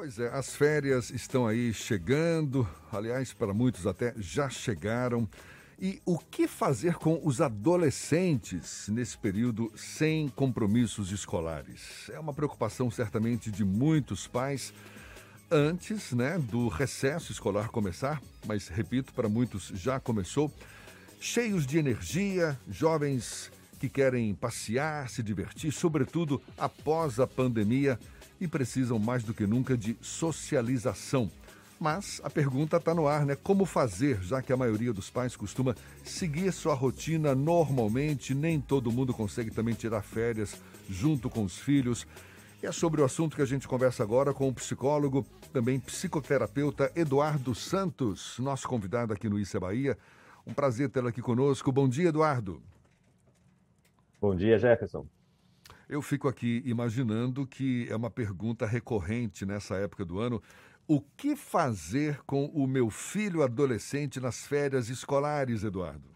Pois é, as férias estão aí chegando, aliás, para muitos até já chegaram. E o que fazer com os adolescentes nesse período sem compromissos escolares? É uma preocupação certamente de muitos pais antes, né, do recesso escolar começar, mas repito, para muitos já começou. Cheios de energia, jovens que querem passear, se divertir, sobretudo após a pandemia e precisam mais do que nunca de socialização. Mas a pergunta está no ar, né? Como fazer, já que a maioria dos pais costuma seguir sua rotina normalmente, nem todo mundo consegue também tirar férias junto com os filhos. E é sobre o assunto que a gente conversa agora com o psicólogo, também psicoterapeuta Eduardo Santos, nosso convidado aqui no Issa Bahia. Um prazer tê-lo aqui conosco. Bom dia, Eduardo. Bom dia, Jefferson. Eu fico aqui imaginando que é uma pergunta recorrente nessa época do ano. O que fazer com o meu filho adolescente nas férias escolares, Eduardo?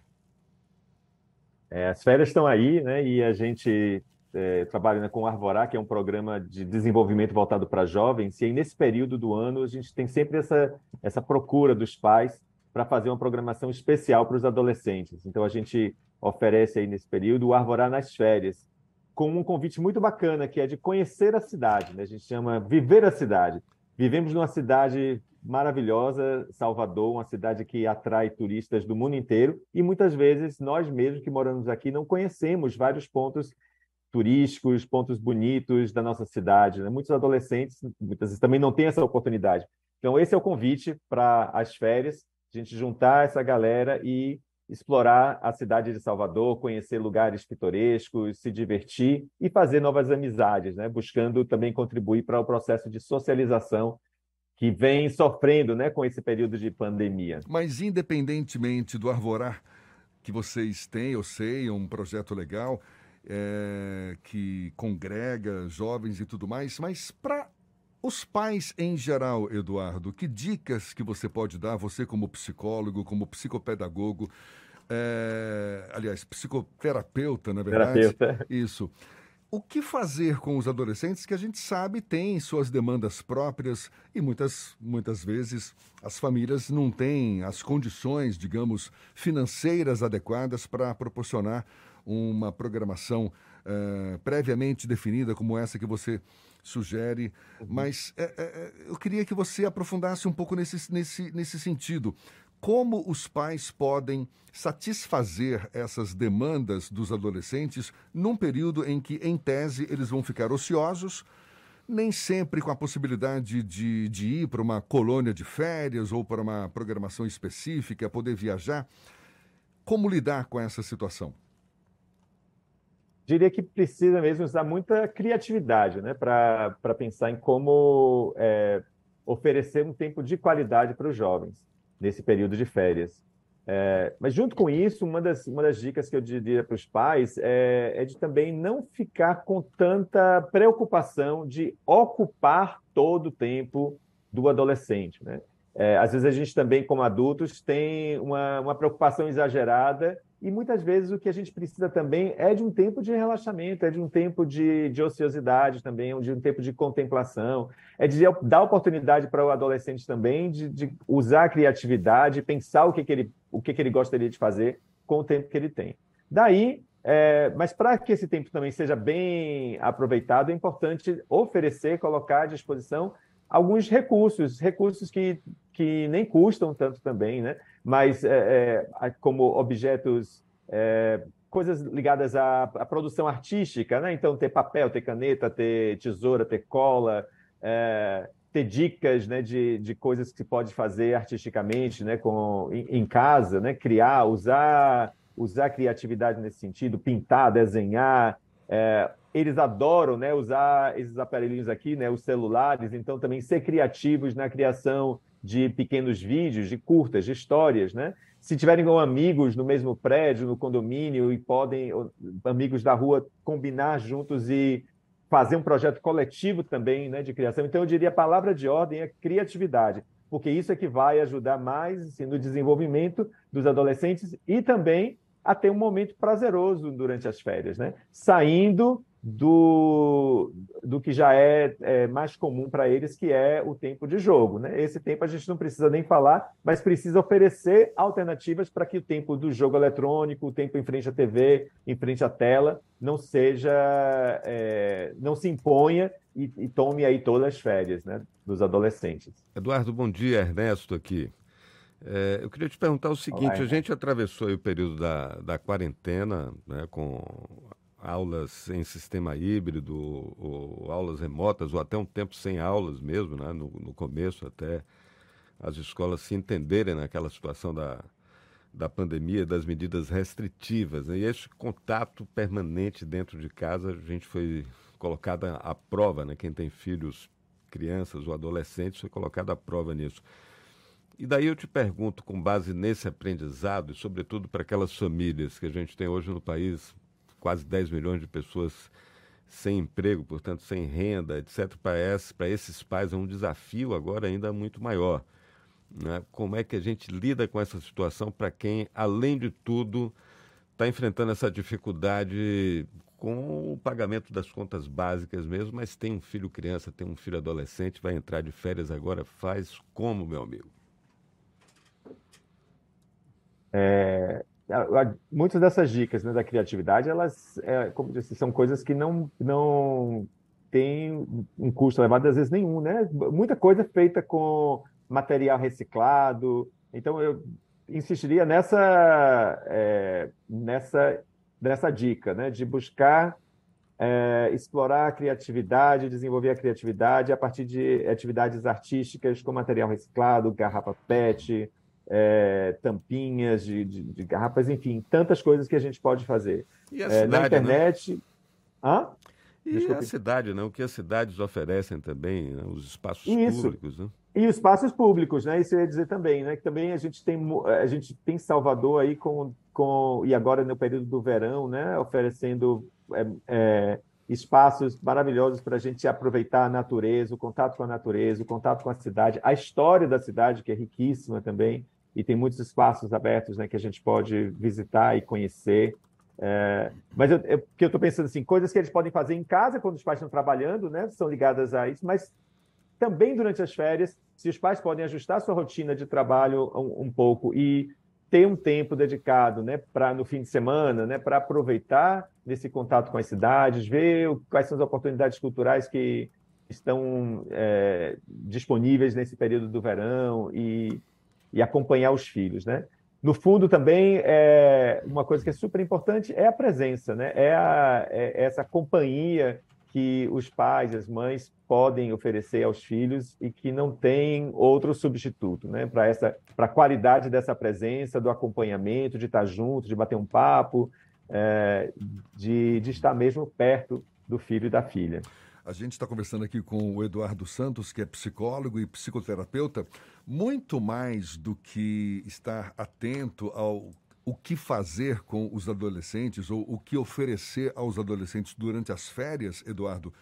É, as férias estão aí, né? E a gente é, trabalha né, com o Arvorá, que é um programa de desenvolvimento voltado para jovens. E aí, nesse período do ano, a gente tem sempre essa, essa procura dos pais para fazer uma programação especial para os adolescentes. Então, a gente oferece aí nesse período o Arvorá nas férias, com um convite muito bacana, que é de conhecer a cidade. Né? A gente chama Viver a Cidade. Vivemos numa cidade maravilhosa, Salvador, uma cidade que atrai turistas do mundo inteiro, e muitas vezes nós mesmos que moramos aqui não conhecemos vários pontos turísticos, pontos bonitos da nossa cidade. Né? Muitos adolescentes, muitas vezes, também não têm essa oportunidade. Então, esse é o convite para as férias, a gente juntar essa galera e explorar a cidade de Salvador, conhecer lugares pitorescos, se divertir e fazer novas amizades, né? buscando também contribuir para o processo de socialização que vem sofrendo né, com esse período de pandemia. Mas, independentemente do Arvorar que vocês têm, eu sei, um projeto legal é, que congrega jovens e tudo mais, mas para os pais em geral, Eduardo, que dicas que você pode dar, você como psicólogo, como psicopedagogo, é, aliás, psicoterapeuta, na verdade. Terapeuta. Isso. O que fazer com os adolescentes que a gente sabe têm suas demandas próprias e muitas, muitas vezes as famílias não têm as condições, digamos, financeiras adequadas para proporcionar uma programação uh, previamente definida como essa que você sugere, uhum. mas é, é, eu queria que você aprofundasse um pouco nesse, nesse, nesse sentido. Como os pais podem satisfazer essas demandas dos adolescentes num período em que, em tese, eles vão ficar ociosos, nem sempre com a possibilidade de, de ir para uma colônia de férias ou para uma programação específica, poder viajar? Como lidar com essa situação? Diria que precisa mesmo usar muita criatividade né, para pensar em como é, oferecer um tempo de qualidade para os jovens nesse período de férias. É, mas, junto com isso, uma das, uma das dicas que eu diria para os pais é, é de também não ficar com tanta preocupação de ocupar todo o tempo do adolescente. Né? É, às vezes a gente também, como adultos, tem uma, uma preocupação exagerada e muitas vezes o que a gente precisa também é de um tempo de relaxamento, é de um tempo de, de ociosidade também, de um tempo de contemplação, é de dar oportunidade para o adolescente também de, de usar a criatividade, pensar o que, que, ele, o que, que ele gostaria de fazer com o tempo que ele tem. Daí, é, mas para que esse tempo também seja bem aproveitado, é importante oferecer, colocar à disposição alguns recursos, recursos que, que nem custam tanto também, né? Mas é, é, como objetos, é, coisas ligadas à, à, produção artística, né? então ter papel, ter caneta, ter tesoura, ter cola, é, ter dicas né, de, de coisas que se pode fazer artisticamente né, com, em, em casa, né? criar, usar, usar criatividade nesse sentido, pintar, desenhar, é, eles adoram né, usar esses aparelhinhos aqui, né, os celulares, então também ser criativos na criação de pequenos vídeos, de curtas, de histórias, né? Se tiverem com amigos no mesmo prédio, no condomínio, e podem, amigos da rua, combinar juntos e fazer um projeto coletivo também né, de criação. Então, eu diria a palavra de ordem é criatividade, porque isso é que vai ajudar mais assim, no desenvolvimento dos adolescentes e também a ter um momento prazeroso durante as férias, né? Saindo do, do que já é, é mais comum para eles, que é o tempo de jogo. Né? Esse tempo a gente não precisa nem falar, mas precisa oferecer alternativas para que o tempo do jogo eletrônico, o tempo em frente à TV, em frente à tela, não seja, é, não se imponha e, e, tome aí todas as férias né, dos adolescentes. Eduardo, bom dia, Ernesto aqui. É, eu queria te perguntar o seguinte: Olá, a gente atravessou o período da, da quarentena né, com aulas em sistema híbrido, ou, ou, aulas remotas, ou até um tempo sem aulas mesmo, né, no, no começo, até as escolas se entenderem naquela situação da, da pandemia, das medidas restritivas. Né? E esse contato permanente dentro de casa, a gente foi colocada à prova, né? quem tem filhos, crianças ou adolescentes, foi colocado à prova nisso. E daí eu te pergunto, com base nesse aprendizado, e sobretudo para aquelas famílias que a gente tem hoje no país, quase 10 milhões de pessoas sem emprego, portanto sem renda, etc., para esses, pais é um desafio agora ainda muito maior. Né? Como é que a gente lida com essa situação para quem, além de tudo, está enfrentando essa dificuldade com o pagamento das contas básicas mesmo, mas tem um filho criança, tem um filho adolescente, vai entrar de férias agora, faz como, meu amigo? É, muitas dessas dicas né, da criatividade, elas, é, como disse, são coisas que não, não têm um custo elevado, às vezes nenhum, né? Muita coisa feita com material reciclado. Então, eu insistiria nessa, é, nessa, nessa dica, né? De buscar é, explorar a criatividade, desenvolver a criatividade a partir de atividades artísticas com material reciclado, garrafa PET, é, tampinhas de, de, de, garrafas, enfim, tantas coisas que a gente pode fazer. E a cidade, é, na né? internet. Né? Hã? E Desculpe. a cidade, né? o que as cidades oferecem também, né? os espaços Isso. públicos. Né? E os espaços públicos, né? Isso eu ia dizer também, né? Que também a gente tem, a gente tem Salvador aí com, com e agora no período do verão, né? Oferecendo é, é, espaços maravilhosos para a gente aproveitar a natureza, o contato com a natureza, o contato com a cidade, a história da cidade que é riquíssima também e tem muitos espaços abertos né, que a gente pode visitar e conhecer. É, mas eu, eu, eu estou pensando assim, coisas que eles podem fazer em casa quando os pais estão trabalhando, né, são ligadas a isso, mas também durante as férias, se os pais podem ajustar sua rotina de trabalho um, um pouco e ter um tempo dedicado, né, para no fim de semana, né, para aproveitar nesse contato com as cidades, ver quais são as oportunidades culturais que estão é, disponíveis nesse período do verão e e acompanhar os filhos, né? No fundo, também, é, uma coisa que é super importante é a presença, né? É, a, é essa companhia que os pais, as mães podem oferecer aos filhos e que não tem outro substituto, né? Para essa, para a qualidade dessa presença, do acompanhamento, de estar junto, de bater um papo, é, de, de estar mesmo perto do filho e da filha. A gente está conversando aqui com o Eduardo Santos, que é psicólogo e psicoterapeuta. Muito mais do que estar atento ao o que fazer com os adolescentes ou o que oferecer aos adolescentes durante as férias, Eduardo,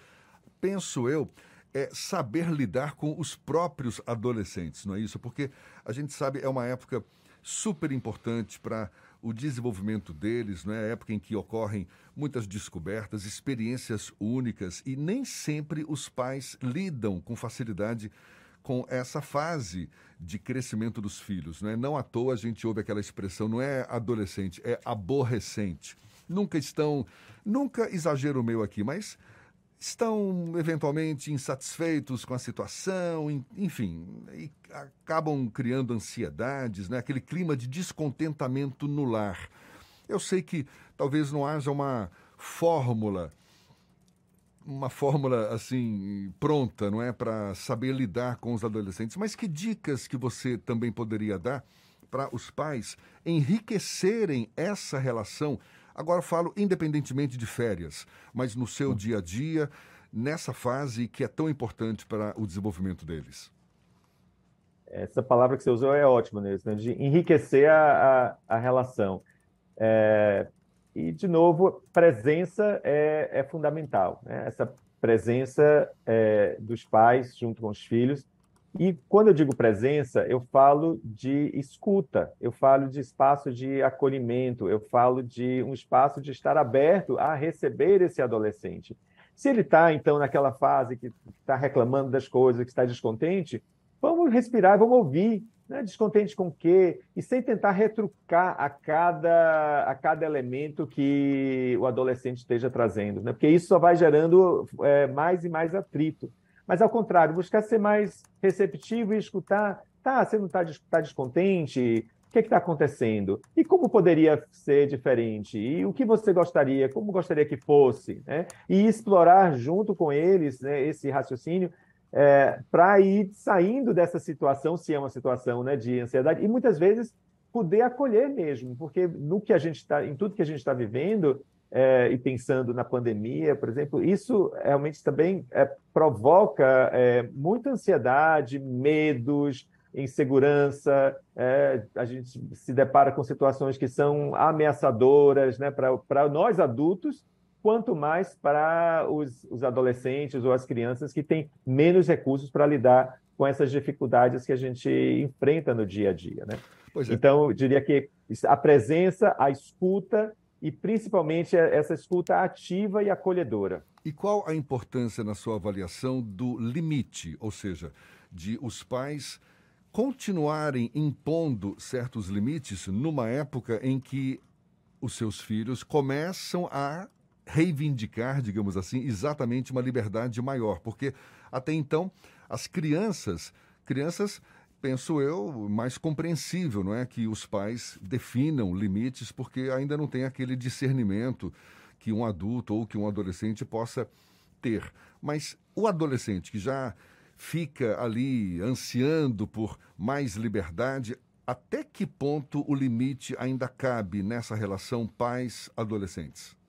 penso eu, é saber lidar com os próprios adolescentes, não é isso? Porque a gente sabe é uma época super importante para o desenvolvimento deles, não é? a época em que ocorrem muitas descobertas, experiências únicas e nem sempre os pais lidam com facilidade com essa fase de crescimento dos filhos. Não, é? não à toa a gente ouve aquela expressão, não é adolescente, é aborrecente. Nunca estão, nunca exagero meu aqui, mas estão eventualmente insatisfeitos com a situação, enfim, e acabam criando ansiedades, né? aquele clima de descontentamento no lar. Eu sei que talvez não haja uma fórmula, uma fórmula assim pronta, não é, para saber lidar com os adolescentes, mas que dicas que você também poderia dar para os pais enriquecerem essa relação Agora falo independentemente de férias, mas no seu dia a dia, nessa fase que é tão importante para o desenvolvimento deles. Essa palavra que você usou é ótima, né? de enriquecer a, a, a relação. É, e, de novo, presença é, é fundamental. Né? Essa presença é, dos pais junto com os filhos E quando eu digo presença, eu falo de escuta, eu falo de espaço de acolhimento, eu falo de um espaço de estar aberto a receber esse adolescente. Se ele está, então, naquela fase que está reclamando das coisas, que está descontente, vamos respirar, vamos ouvir. Né? Descontente com o quê? E sem tentar retrucar a cada, a cada elemento que o adolescente esteja trazendo, né? porque isso só vai gerando é, mais e mais atrito. Mas, ao contrário, buscar ser mais receptivo e escutar. Tá, você não está tá descontente? O que é está acontecendo? E como poderia ser diferente? E o que você gostaria? Como gostaria que fosse? Né? E explorar junto com eles né, esse raciocínio é, para ir saindo dessa situação, se é uma situação né, de ansiedade, e muitas vezes poder acolher mesmo, porque no que a gente está, em tudo que a gente está vivendo, é, e pensando na pandemia, por exemplo, isso realmente também é, provoca é, muita ansiedade, medos, insegurança. É, a gente se depara com situações que são ameaçadoras né, para nós adultos, quanto mais para os, os adolescentes ou as crianças que têm menos recursos para lidar com essas dificuldades que a gente enfrenta no dia a dia. Né? É. Então, eu diria que a presença, a escuta e principalmente essa escuta ativa e acolhedora. E qual a importância na sua avaliação do limite, ou seja, de os pais continuarem impondo certos limites numa época em que os seus filhos começam a reivindicar, digamos assim, exatamente uma liberdade maior, porque até então as crianças, crianças penso eu, mais compreensível, não é? Que os pais definam limites, porque ainda não tem aquele discernimento que um adulto ou que um adolescente possa ter. Mas o adolescente que já fica ali ansiando por mais liberdade, até que ponto o limite ainda cabe nessa relação pais-adolescentes?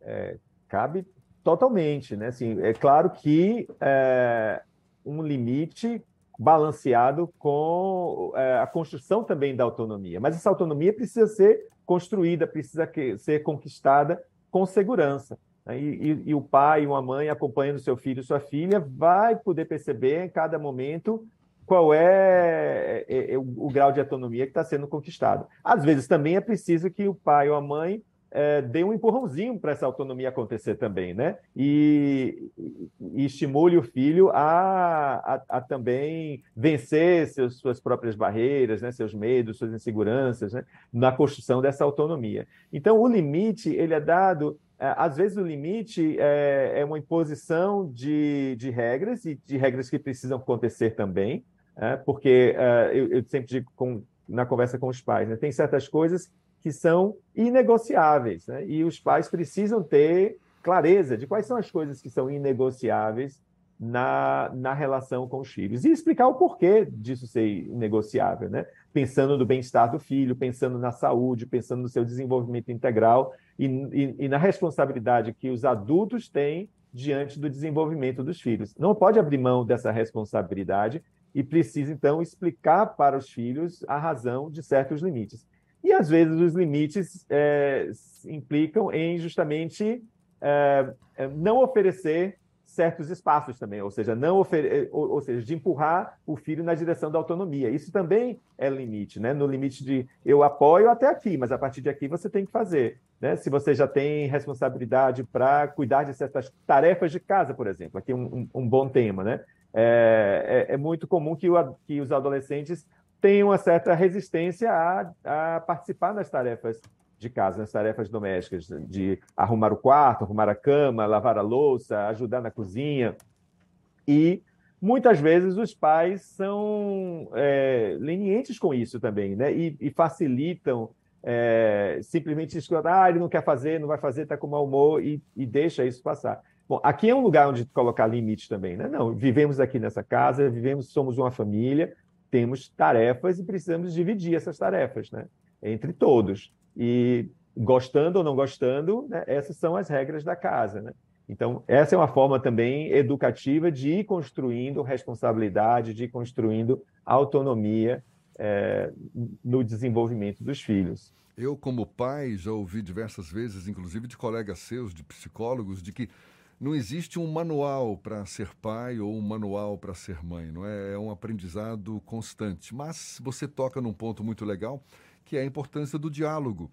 É, cabe totalmente, né? Assim, é claro que é, um limite balanceado com é, a construção também da autonomia. Mas essa autonomia precisa ser construída, precisa que, ser conquistada com segurança. Né? E, e, e, o pai, uma mãe acompanhando seu filho, sua filha, vai poder perceber em cada momento qual é, é, é o, o, grau de autonomia que está sendo conquistado. Às vezes também é preciso que o pai ou a mãe é, dê um empurrãozinho para essa autonomia acontecer também, né? E, e estimule o filho a, a, a também vencer seus, suas próprias barreiras, né? seus medos, suas inseguranças, né? na construção dessa autonomia. Então, o limite ele é dado é, às vezes o limite é, é, uma imposição de, de regras e de regras que precisam acontecer também, é, porque é, eu, eu, sempre digo com, na conversa com os pais, né, tem certas coisas que são inegociáveis, né? e os pais precisam ter clareza de quais são as coisas que são inegociáveis na, na relação com os filhos e explicar o porquê disso ser inegociável, né? Pensando no bem-estar do filho, pensando na saúde, pensando no seu desenvolvimento integral e, e, e, na responsabilidade que os adultos têm diante do desenvolvimento dos filhos. Não pode abrir mão dessa responsabilidade e precisa, então, explicar para os filhos a razão de certos limites. E às vezes os limites é, implicam em justamente é, é, não oferecer certos espaços também, ou seja, não ofer ou, ou, seja, de empurrar o filho na direção da autonomia. Isso também é limite, né? No limite de eu apoio até aqui, mas a partir de aqui você tem que fazer, né? Se você já tem responsabilidade para cuidar de certas tarefas de casa, por exemplo, aqui um, um, um bom tema, né? É, é, é muito comum que, o, que os adolescentes tem uma certa resistência a, a participar das tarefas de casa, nas tarefas domésticas, de arrumar o quarto, arrumar a cama, lavar a louça, ajudar na cozinha. E muitas vezes os pais são é, lenientes com isso também, né? E, e facilitam é, simplesmente escutar, ah, ele não quer fazer, não vai fazer, está com mau humor e, e deixa isso passar. Bom, aqui é um lugar onde colocar limites também, né? Não, vivemos aqui nessa casa, vivemos, somos uma família, temos tarefas e precisamos dividir essas tarefas né, entre todos. E gostando ou não gostando, né, essas são as regras da casa. Né? Então, essa é uma forma também educativa de ir construindo responsabilidade, de ir construindo autonomia é, no desenvolvimento dos filhos. Eu, como pai, já ouvi diversas vezes, inclusive de colegas seus, de psicólogos, de que não existe um manual para ser pai ou um manual para ser mãe, não é? É um aprendizado constante. Mas você toca num ponto muito legal, que é a importância do diálogo,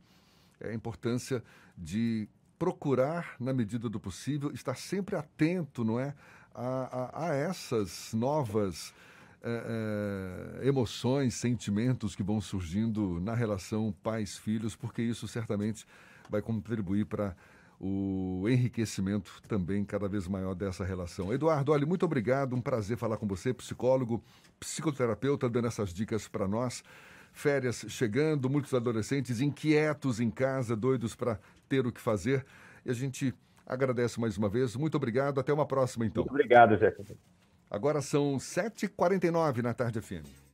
é a importância de procurar, na medida do possível, estar sempre atento, não é, a, a, a essas novas é, é, emoções, sentimentos que vão surgindo na relação pais-filhos, porque isso certamente vai contribuir para o enriquecimento também cada vez maior dessa relação. Eduardo, olha, muito obrigado, um prazer falar com você, psicólogo, psicoterapeuta, dando essas dicas para nós. Férias chegando, muitos adolescentes inquietos em casa, doidos para ter o que fazer. E a gente agradece mais uma vez. Muito obrigado. Até uma próxima, então. Muito obrigado, Jefferson. Agora são 7h49 na tarde FM.